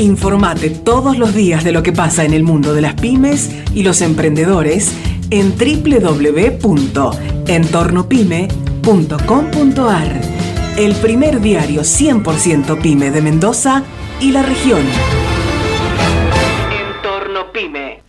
Informate todos los días de lo que pasa en el mundo de las pymes y los emprendedores en www.entornopyme.com.ar, el primer diario 100% pyme de Mendoza y la región.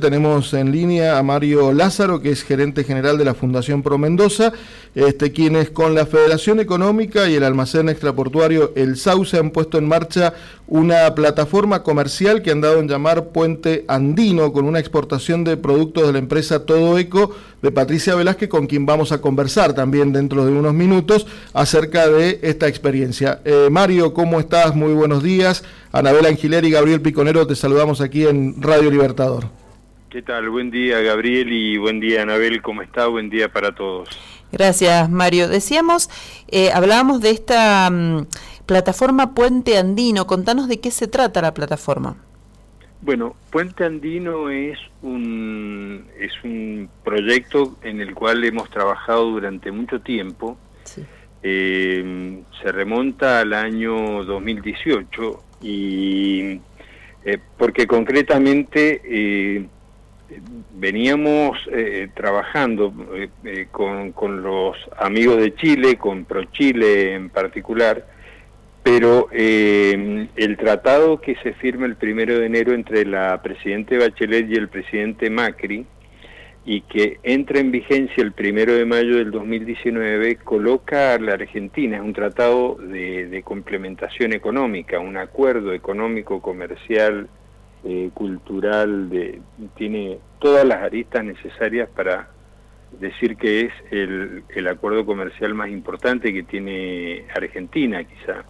Tenemos en línea a Mario Lázaro, que es gerente general de la Fundación Pro Mendoza, este, quienes con la Federación Económica y el almacén extraportuario El Sauce han puesto en marcha una plataforma comercial que han dado en llamar Puente Andino, con una exportación de productos de la empresa Todo Eco de Patricia Velázquez, con quien vamos a conversar también dentro de unos minutos acerca de esta experiencia. Eh, Mario, ¿cómo estás? Muy buenos días. Anabel Angiler y Gabriel Piconero, te saludamos aquí en Radio Libertador. ¿Qué tal? Buen día, Gabriel, y buen día, Anabel. ¿Cómo está? Buen día para todos. Gracias, Mario. Decíamos, eh, hablábamos de esta mm, plataforma Puente Andino. Contanos de qué se trata la plataforma. Bueno, Puente Andino es un, es un proyecto en el cual hemos trabajado durante mucho tiempo. Eh, se remonta al año 2018 y eh, porque concretamente veníamos eh, trabajando eh, eh, con, con, los amigos de Chile, con ProChile en particular, pero el tratado que se firma el primero de enero entre la presidente Bachelet y el presidente Macri, y que entra en vigencia el primero de mayo del 2019, coloca a la Argentina, es un tratado de complementación económica, un acuerdo económico comercial eh, cultural, de, tiene todas las aristas necesarias para decir que es el, el acuerdo comercial más importante que tiene Argentina, quizá.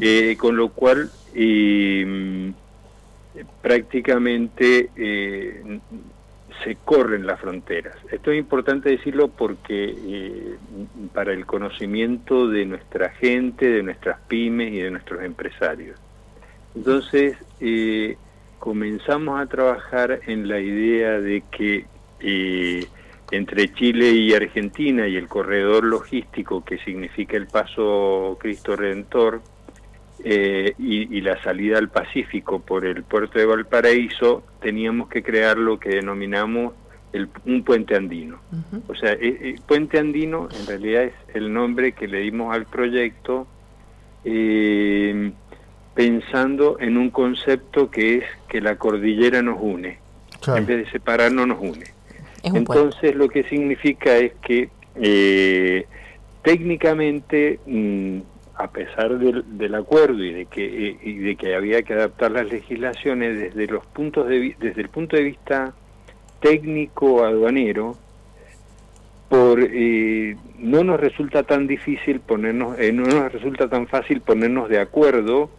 Eh, con lo cual, eh, prácticamente se corren las fronteras. Esto es importante decirlo porque para el conocimiento de nuestra gente, de nuestras pymes y de nuestros empresarios. Entonces, eh, comenzamos a trabajar en la idea de que eh, entre Chile y Argentina y el corredor logístico que significa el paso Cristo Redentor eh, y, la salida al Pacífico por el puerto de Valparaíso, teníamos que crear lo que denominamos el, un puente andino. O sea, el, eh, puente andino en realidad es el nombre que le dimos al proyecto. Eh, pensando en un concepto que es que la cordillera nos une, en vez de separarnos nos une. Entonces lo que significa es que eh, técnicamente, mm, a pesar del, acuerdo y de que eh, y de que había que adaptar las legislaciones desde los puntos de desde el punto de vista técnico aduanero, por eh, no nos resulta tan difícil ponernos, no nos resulta tan fácil ponernos de acuerdo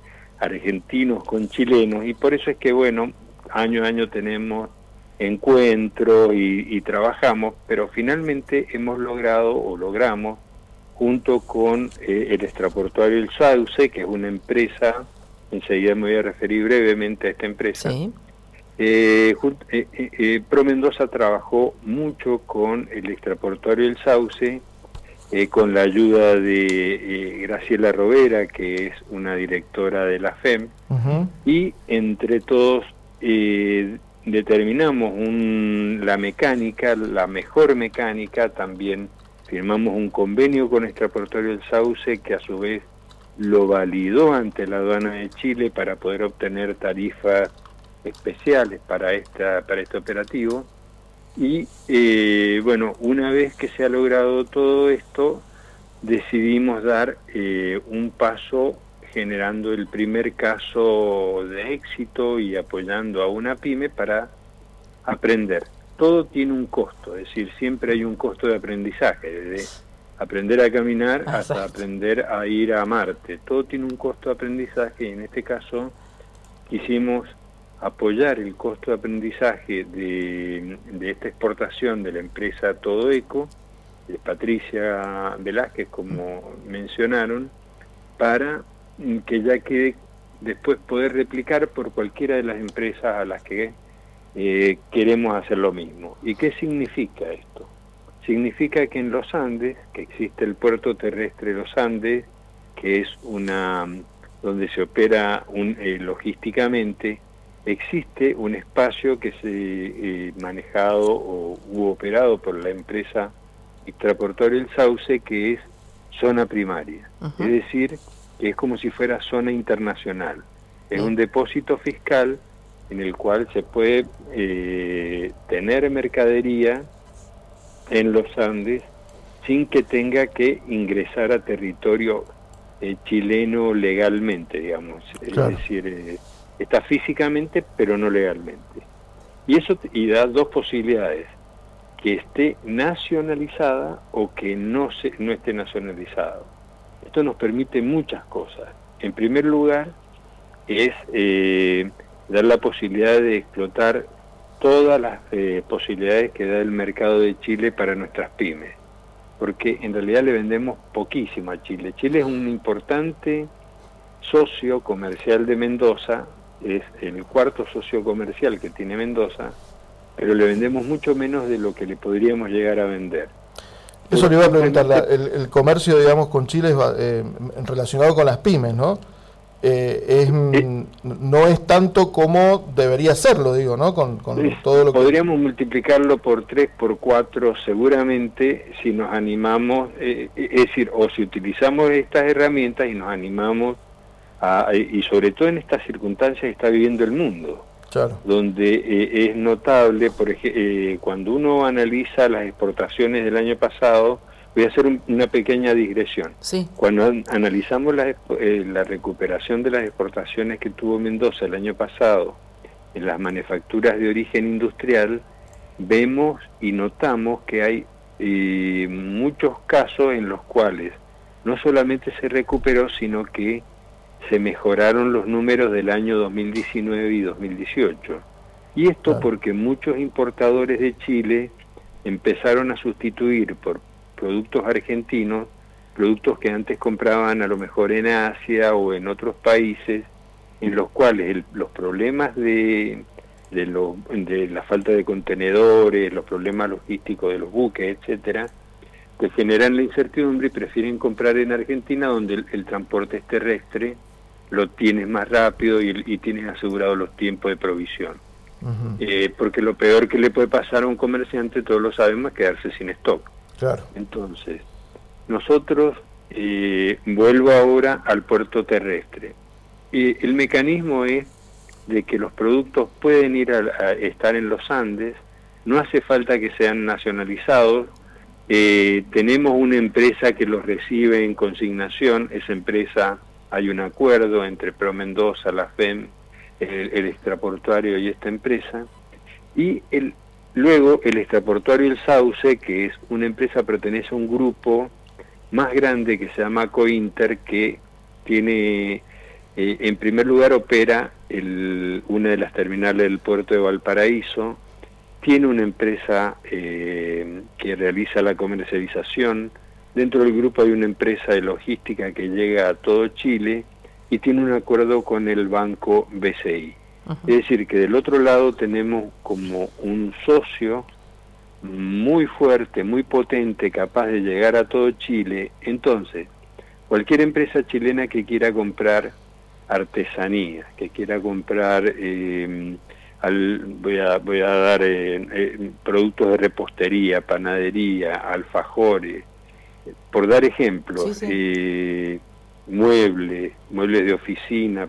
argentinos con chilenos y por eso es que bueno, año a año tenemos encuentros y, trabajamos, pero finalmente hemos logrado o logramos junto con eh, el extraportuario El Sauce, que es una empresa, enseguida me voy a referir brevemente a esta empresa, eh, eh, Pro Mendoza trabajó mucho con el extraportuario El Sauce, eh, con la ayuda de eh, Graciela Rovera, que es una directora de la FEM, y entre todos eh, determinamos la mecánica, la mejor mecánica, también firmamos un convenio con Extraportorio del Sauce, que a su vez lo validó ante la aduana de Chile para poder obtener tarifas especiales para, esta, para este operativo y eh, bueno, una vez que se ha logrado todo esto, decidimos dar eh, un paso generando el primer caso de éxito y apoyando a una pyme para aprender. Todo tiene un costo, es decir, siempre hay un costo de aprendizaje, desde aprender a caminar hasta aprender a ir a Marte. Todo tiene un costo de aprendizaje y en este caso quisimos apoyar el costo de aprendizaje de, esta exportación de la empresa Todo Eco, de Patricia Velázquez, como mencionaron, para que ya quede después poder replicar por cualquiera de las empresas a las que eh, queremos hacer lo mismo. ¿Y qué significa esto? Significa que en los Andes, que existe el puerto terrestre de los Andes, que es una donde se opera un, eh, logísticamente, existe un espacio que se eh, manejado o u operado por la empresa extraportoria El Sauce, que es zona primaria. Es decir, que es como si fuera zona internacional. Es un depósito fiscal en el cual se puede eh, tener mercadería en los Andes sin que tenga que ingresar a territorio eh, chileno legalmente, digamos. Es decir, eh, está físicamente pero no legalmente. Y eso y da dos posibilidades, que esté nacionalizada o que no, se, no esté nacionalizado. Esto nos permite muchas cosas. En primer lugar, es eh, dar la posibilidad de explotar todas las posibilidades que da el mercado de Chile para nuestras pymes porque en realidad le vendemos poquísimo a Chile. Chile es un importante socio comercial de Mendoza, es el cuarto socio comercial que tiene Mendoza, pero le vendemos mucho menos de lo que le podríamos llegar a vender. Eso le iba a preguntar, el, comercio, digamos, con Chile es eh, relacionado con las pymes, ¿no? Eh, es, eh, no es tanto como debería serlo, digo, ¿no? Con, todo lo Podríamos multiplicarlo por tres, por cuatro, seguramente, si nos animamos, eh, es decir, o si utilizamos estas herramientas y nos animamos, a, y sobre todo en estas circunstancias que está viviendo el mundo, donde es notable, por ejemplo, cuando uno analiza las exportaciones del año pasado, Voy a hacer una pequeña digresión. Cuando analizamos eh, la, recuperación de las exportaciones que tuvo Mendoza el año pasado en las manufacturas de origen industrial, vemos y notamos que hay eh, muchos casos en los cuales no solamente se recuperó, sino que se mejoraron los números del año 2019 y 2018. Y esto porque muchos importadores de Chile empezaron a sustituir por productos argentinos, productos que antes compraban a lo mejor en Asia o en otros países, en los cuales los problemas de, de, de la falta de contenedores, los problemas logísticos de los buques, etcétera, te generan la incertidumbre y prefieren comprar en Argentina donde el, transporte es terrestre, lo tienes más rápido y, tienes asegurado los tiempos de provisión. Eh, porque lo peor que le puede pasar a un comerciante, todos lo sabemos, es quedarse sin stock. Entonces, nosotros, eh, vuelvo ahora al puerto terrestre. Y el mecanismo es de que los productos pueden ir a, estar en los Andes, no hace falta que sean nacionalizados, eh, tenemos una empresa que los recibe en consignación, esa empresa hay un acuerdo entre Pro Mendoza, la FEM, el, extraportuario y esta empresa, y Luego, el extraportuario El Sauce, que es una empresa, pertenece a un grupo más grande que se llama Cointer, que tiene, eh, en primer lugar, opera una de las terminales del puerto de Valparaíso, tiene una empresa eh, que realiza la comercialización, dentro del grupo hay una empresa de logística que llega a todo Chile y tiene un acuerdo con el banco BCI. Es decir, que del otro lado tenemos como un socio muy fuerte, muy potente, capaz de llegar a todo Chile. Entonces, cualquier empresa chilena que quiera comprar artesanía, que quiera comprar, eh, voy, a, voy a dar eh, eh, productos de repostería, panadería, alfajores, por dar ejemplos, muebles, muebles de oficina,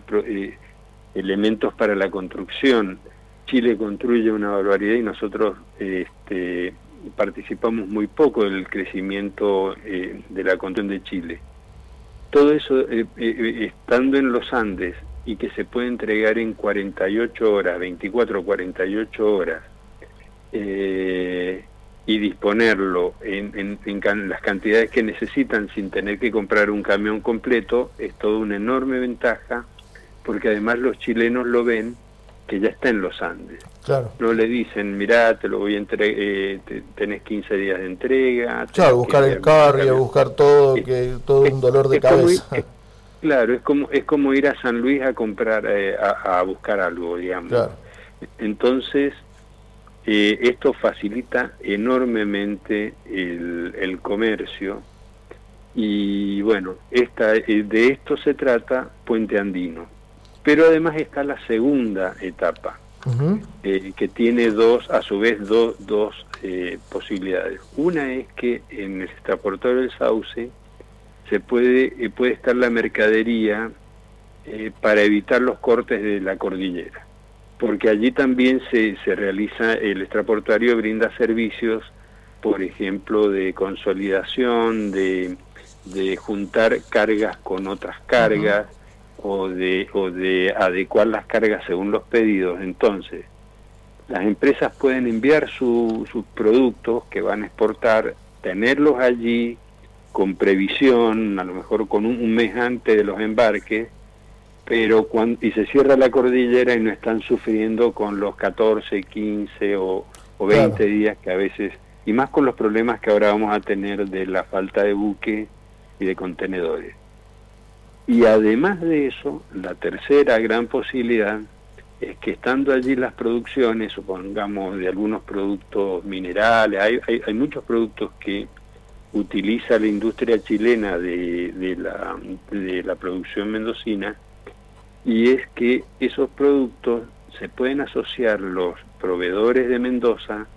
elementos para la construcción. Chile construye una barbaridad y nosotros este, participamos muy poco del crecimiento eh, de la construcción de Chile. Todo eso eh, eh, estando en los Andes y que se puede entregar en 48 horas, 24 o 48 horas, y disponerlo en, en, las cantidades que necesitan sin tener que comprar un camión completo, es toda una enorme ventaja porque además los chilenos lo ven que ya está en los Andes. Claro. No le dicen, mirá, te lo voy a entregar, eh, tenés 15 días de entrega. Claro, buscar el carro, buscar todo, que todo un dolor de cabeza. claro, es como es como ir a San Luis a comprar, eh, a, buscar algo, digamos. Claro. Entonces, eh, esto facilita enormemente el, el comercio Y bueno, esta, de esto se trata Puente Andino. Pero además está la segunda etapa, eh, que tiene dos, a su vez, dos eh, posibilidades. Una es que en el extraportador del Sauce se puede, eh, puede estar la mercadería para evitar los cortes de la cordillera, porque allí también se, se realiza, el extraportuario brinda servicios, por ejemplo, de consolidación, de, de juntar cargas con otras cargas, o de, o de adecuar las cargas según los pedidos. Entonces, las empresas pueden enviar sus productos que van a exportar, tenerlos allí con previsión, a lo mejor con un, mes antes de los embarques, pero cuando, y se cierra la cordillera y no están sufriendo con los 14, 15 o, o 20 días que a veces, y más con los problemas que ahora vamos a tener de la falta de buque y de contenedores. Y además de eso, la tercera gran posibilidad es que estando allí las producciones, supongamos de algunos productos minerales, hay, hay, muchos productos que utiliza la industria chilena de, de, la, de la producción mendocina, y es que esos productos se pueden asociar los proveedores de Mendoza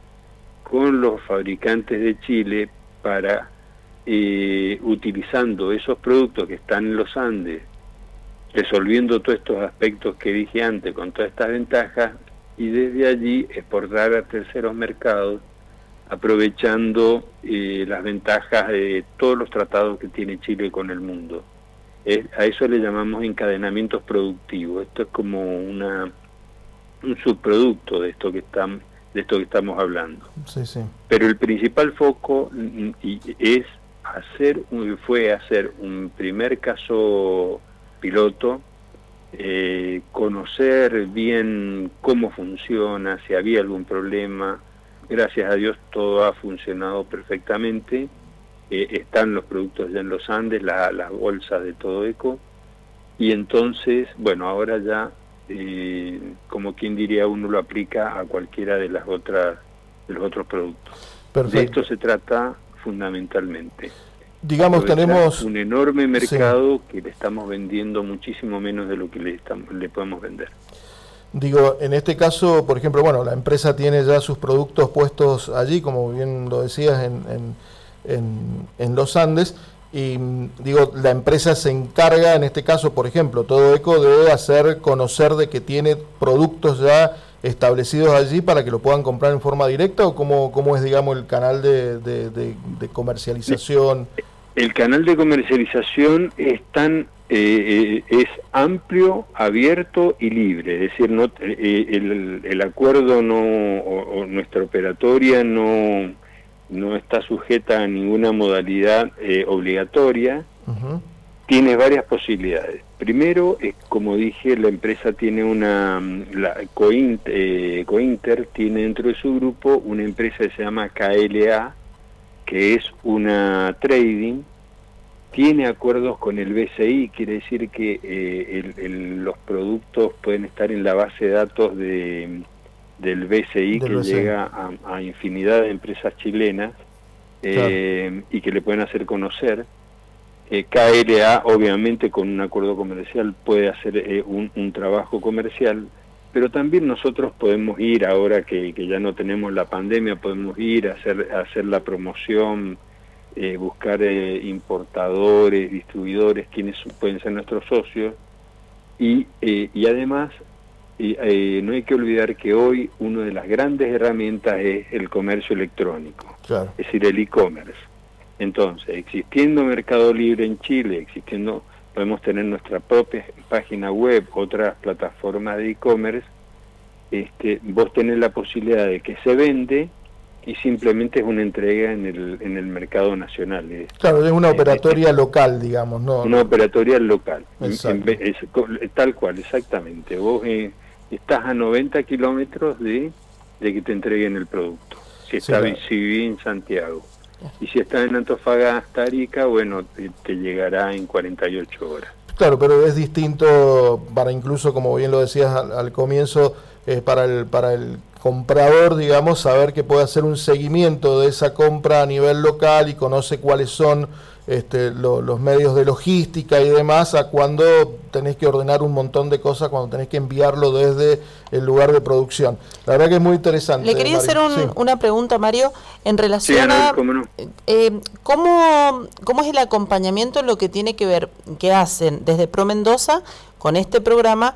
con los fabricantes de Chile para eh, utilizando esos productos que están en los Andes, resolviendo todos estos aspectos que dije antes con todas estas ventajas y desde allí exportar a terceros mercados aprovechando eh, las ventajas de todos los tratados que tiene Chile con el mundo. A eso le llamamos encadenamientos productivos. Esto es como una un subproducto de esto que están de esto que estamos hablando. Pero el principal foco mm, es hacer fue hacer un primer caso piloto, eh, conocer bien cómo funciona, si había algún problema. Gracias a Dios todo ha funcionado perfectamente. Eh, están los productos ya en los Andes, las bolsas de todo eco. Y entonces, bueno, ahora ya, eh, como quien diría, uno lo aplica a cualquiera de las otras de los otros productos. De esto se trata fundamentalmente. Digamos, tenemos un enorme mercado que le estamos vendiendo muchísimo menos de lo que le, estamos, le podemos vender. Digo, en este caso, por ejemplo, bueno, la empresa tiene ya sus productos puestos allí, como bien lo decías, en, en, en, los Andes, y digo, la empresa se encarga, en este caso, por ejemplo, todo ECO de hacer conocer de que tiene productos ya establecidos allí para que lo puedan comprar en forma directa o cómo, cómo es, digamos, el canal de, de, comercialización? El canal de comercialización es tan eh, eh, es amplio, abierto y libre, es decir, no, eh, el, el, acuerdo no o, nuestra operatoria no no está sujeta a ninguna modalidad obligatoria tiene varias posibilidades. Primero, como dije, la empresa tiene una, la eh, Cointer, tiene dentro de su grupo una empresa que se llama KLA, que es una trading, tiene acuerdos con el BCI, quiere decir que eh, los productos pueden estar en la base de datos de, del BCI que llega a, infinidad de empresas chilenas eh, y que le pueden hacer conocer eh, KLA obviamente con un acuerdo comercial puede hacer eh, un, trabajo comercial, pero también nosotros podemos ir, ahora que, ya no tenemos la pandemia, podemos ir a hacer, hacer la promoción, eh, buscar importadores, distribuidores, quienes pueden ser nuestros socios, y, y además no hay que olvidar que hoy una de las grandes herramientas es el comercio electrónico, es decir, el e-commerce. Entonces, existiendo Mercado Libre en Chile, existiendo, podemos tener nuestra propia página web, otras plataformas de e-commerce, este, vos tenés la posibilidad de que se vende y simplemente es una entrega en el, en el mercado nacional. claro, es una operatoria local, digamos, ¿no? Una operatoria local, tal cual, exactamente. Vos eh, estás a 90 kilómetros de, de que te entreguen el producto, si, está, si en Santiago. Y si está en Antofagasta, Arica, bueno, te, llegará en 48 horas. Claro, pero es distinto para incluso, como bien lo decías al, comienzo, eh, para, el, para el comprador, digamos, saber que puede hacer un seguimiento de esa compra a nivel local y conoce cuáles son este, los medios de logística y demás a cuando tenés que ordenar un montón de cosas, cuando tenés que enviarlo desde el lugar de producción. La verdad que es muy interesante. Le quería hacer una pregunta, Mario, en relación a eh, ¿cómo, cómo es el acompañamiento en lo que tiene que ver, que hacen desde Pro Mendoza con este programa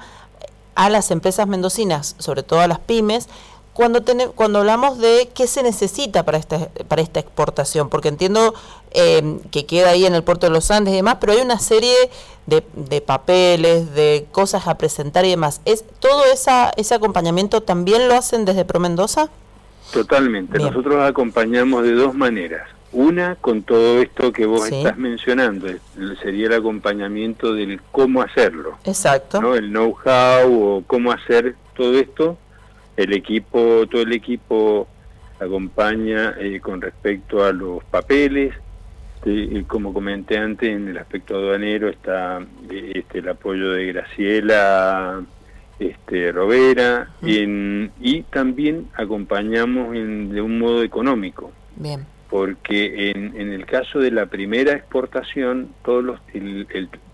a las empresas mendocinas, sobre todo a las pymes, cuando, cuando hablamos de qué se necesita para esta, para esta exportación, porque entiendo eh, que queda ahí en el puerto de los Andes y demás, pero hay una serie de, de papeles, de cosas a presentar y demás. ¿Es ¿Todo esa, ese acompañamiento también lo hacen desde Pro Mendoza? Totalmente. Nosotros acompañamos de dos maneras. Una, con todo esto que vos estás mencionando, sería el acompañamiento del cómo hacerlo. Exacto. ¿no? El know-how o cómo hacer todo esto el equipo, todo el equipo acompaña eh, con respecto a los papeles. como comenté antes, en el aspecto aduanero está eh, este, el apoyo de Graciela este, Robera y también acompañamos de un modo económico. Bien. Porque en, en, el caso de la primera exportación, todos los,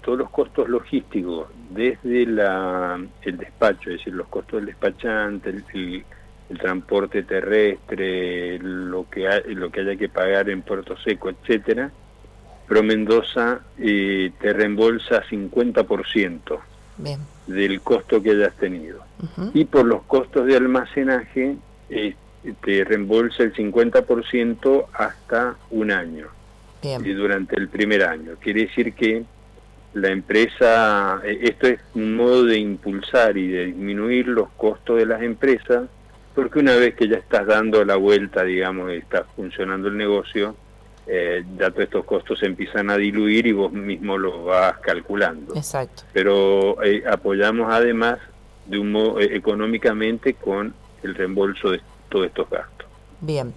todos los costos logísticos desde la, el despacho, es decir, los costos del despachante, el, transporte terrestre, lo que, lo que haya que pagar en Puerto Seco, etcétera, Pro Mendoza eh, te reembolsa 50% del costo que hayas tenido. Y por los costos de almacenaje eh, te reembolsa el 50% hasta un año. Y durante el primer año. Quiere decir que la empresa, eh, esto es un modo de impulsar y de disminuir los costos de las empresas, porque una vez que ya estás dando la vuelta, digamos, está funcionando el negocio, eh, ya todos estos costos se empiezan a diluir y vos mismo lo vas calculando. Exacto. Pero eh, apoyamos además de un modo económicamente con el reembolso de todos estos gastos. Bien.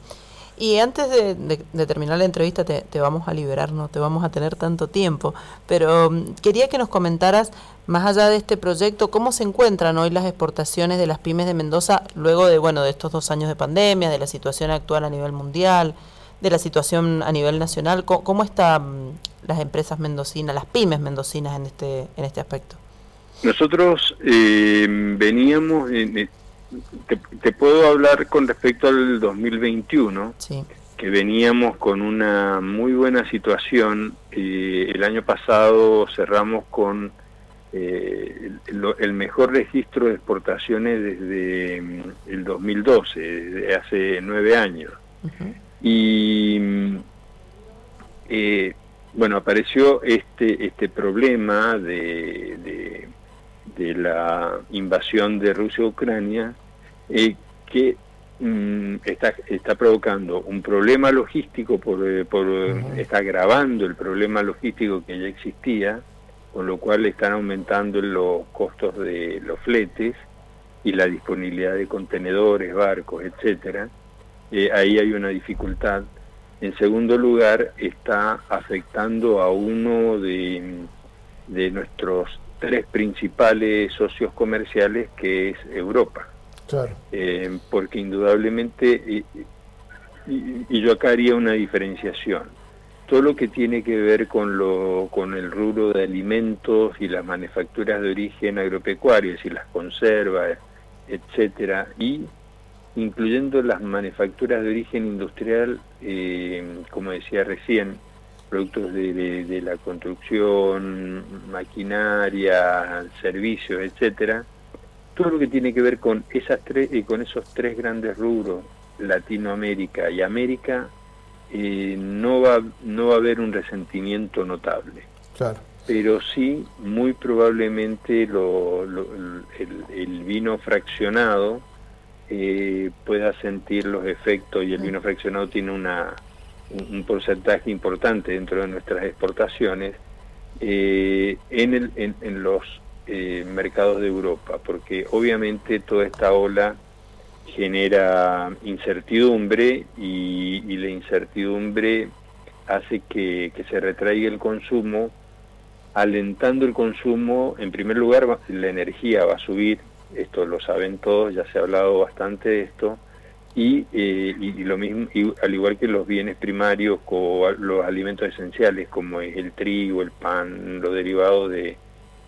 Y antes de, terminar la entrevista te, vamos a liberar, no te vamos a tener tanto tiempo, pero mm, quería que nos comentaras, más allá de este proyecto, cómo se encuentran hoy las exportaciones de las pymes de Mendoza luego de, bueno, de estos dos años de pandemia, de la situación actual a nivel mundial, de la situación a nivel nacional, cómo, están mm, las empresas mendocinas, las pymes mendocinas en este, en este aspecto. Nosotros eh, veníamos, en, te, puedo hablar con respecto al 2021, que veníamos con una muy buena situación. Eh, el año pasado cerramos con eh, el, mejor registro de exportaciones desde mm, el 2012, desde hace nueve años. Y mm, eh, bueno, apareció este, este problema de, de, de la invasión de Rusia a Ucrania eh, que mm, está, está provocando un problema logístico, por, eh, por está agravando el problema logístico que ya existía, con lo cual están aumentando los costos de los fletes y la disponibilidad de contenedores, barcos, etcétera. Eh, ahí hay una dificultad. En segundo lugar, está afectando a uno de, de nuestros tres principales socios comerciales, que es Europa. Eh, porque indudablemente, y, yo acá haría una diferenciación, todo lo que tiene que ver con, lo, con el rubro de alimentos y las manufacturas de origen agropecuario, y las conservas, etcétera, y incluyendo las manufacturas de origen industrial, eh, como decía recién, productos de, de, la construcción, maquinaria, servicios, etcétera, todo lo que tiene que ver con esas tres y eh, con esos tres grandes rubros Latinoamérica y América eh, no va no va a haber un resentimiento notable. Claro. Pero sí muy probablemente lo, el, vino fraccionado eh, pueda sentir los efectos y el vino fraccionado tiene una un, porcentaje importante dentro de nuestras exportaciones en, el, en los eh, mercados de Europa, porque obviamente toda esta ola genera incertidumbre y, la incertidumbre hace que, se retraiga el consumo, alentando el consumo, en primer lugar la energía va a subir, esto lo saben todos, ya se ha hablado bastante de esto, y, eh, y, lo mismo al igual que los bienes primarios o los alimentos esenciales como es el trigo el pan los derivados de,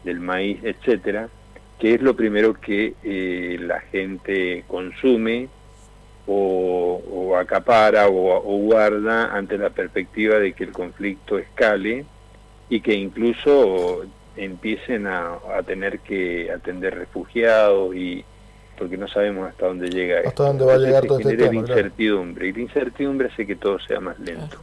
del maíz etcétera que es lo primero que eh, la gente consume o, acapara o, guarda ante la perspectiva de que el conflicto escale y que incluso empiecen a tener que atender refugiados y porque no sabemos hasta dónde llega hasta dónde va a llegar todo este tema incertidumbre y la incertidumbre hace que todo sea más lento.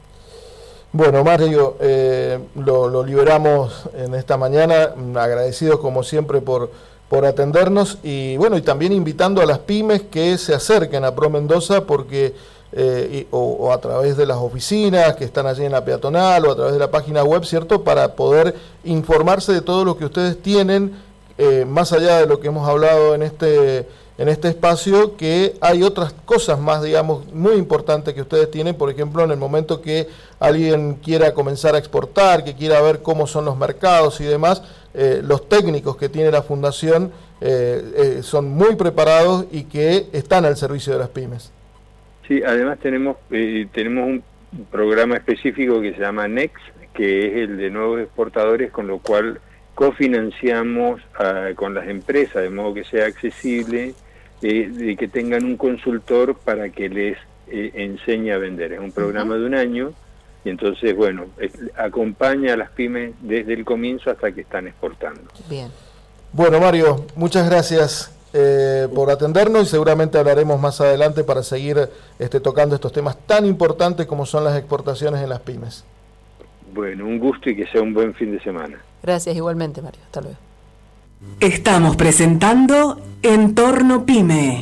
Bueno Mario eh, lo, lo, liberamos en esta mañana. Agradecidos como siempre por por atendernos. Y bueno y también invitando a las pymes que se acerquen a Pro Mendoza porque eh, o, a través de las oficinas que están allí en la peatonal o a través de la página web, ¿cierto? Para poder informarse de todo lo que ustedes tienen, eh, más allá de lo que hemos hablado en este, en este espacio, que hay otras cosas más, digamos, muy importantes que ustedes tienen, por ejemplo, en el momento que alguien quiera comenzar a exportar, que quiera ver cómo son los mercados y demás, eh, los técnicos que tiene la fundación son muy preparados y que están al servicio de las pymes. Sí, además tenemos, eh, tenemos un programa específico que se llama NEX, que es el de nuevos exportadores, con lo cual cofinanciamos ah, con las empresas, de modo que sea accesible, eh, de que tengan un consultor para que les eh, enseñe a vender. Es un programa de un año y entonces, bueno, acompaña a las pymes desde el comienzo hasta que están exportando. Bien. Bueno, Mario, muchas gracias eh, por atendernos y seguramente hablaremos más adelante para seguir este, tocando estos temas tan importantes como son las exportaciones en las pymes. Bueno, un gusto y que sea un buen fin de semana. Gracias igualmente, Mario. Hasta luego. Estamos presentando Entorno Pyme.